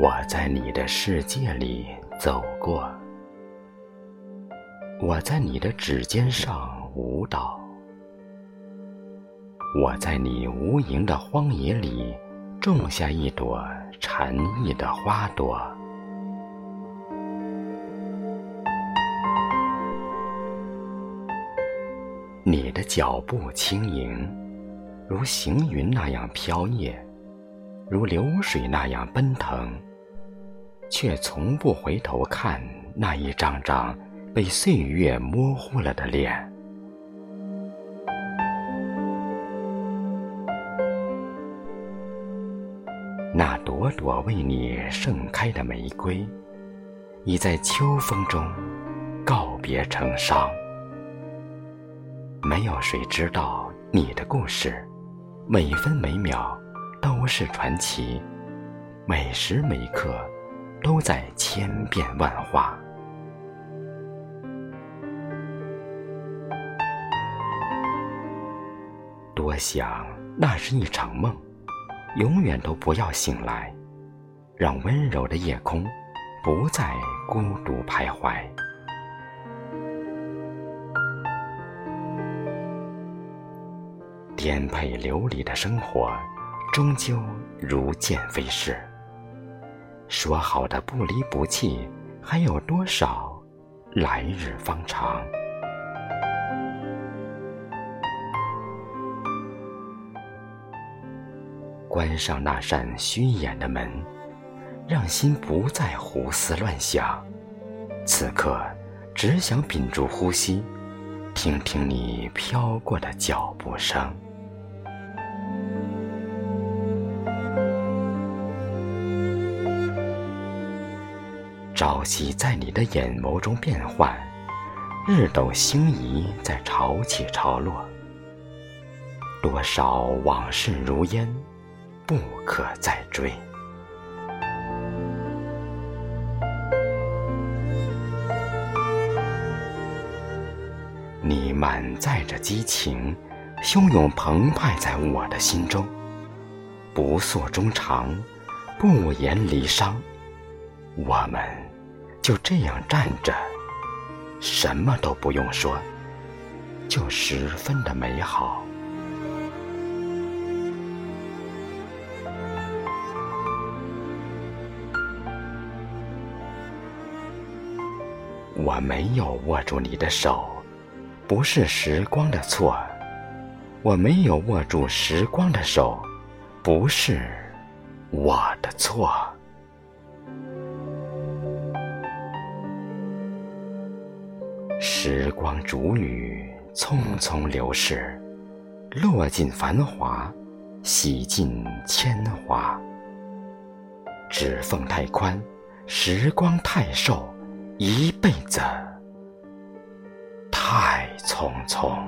我在你的世界里走过，我在你的指尖上舞蹈，我在你无垠的荒野里种下一朵禅意的花朵。你的脚步轻盈，如行云那样飘曳，如流水那样奔腾，却从不回头看那一张张被岁月模糊了的脸。那朵朵为你盛开的玫瑰，已在秋风中告别成伤。没有谁知道你的故事，每分每秒都是传奇，每时每刻都在千变万化。多想那是一场梦，永远都不要醒来，让温柔的夜空不再孤独徘徊。颠沛流离的生活，终究如箭飞逝。说好的不离不弃，还有多少来日方长？关上那扇虚掩的门，让心不再胡思乱想。此刻，只想屏住呼吸，听听你飘过的脚步声。朝夕在你的眼眸中变幻，日斗星移在潮起潮落。多少往事如烟，不可再追。你满载着激情，汹涌澎湃在我的心中。不诉衷肠，不言离殇，我们。就这样站着，什么都不用说，就十分的美好。我没有握住你的手，不是时光的错；我没有握住时光的手，不是我的错。时光煮雨，匆匆流逝，落尽繁华，洗尽铅华。指缝太宽，时光太瘦，一辈子太匆匆。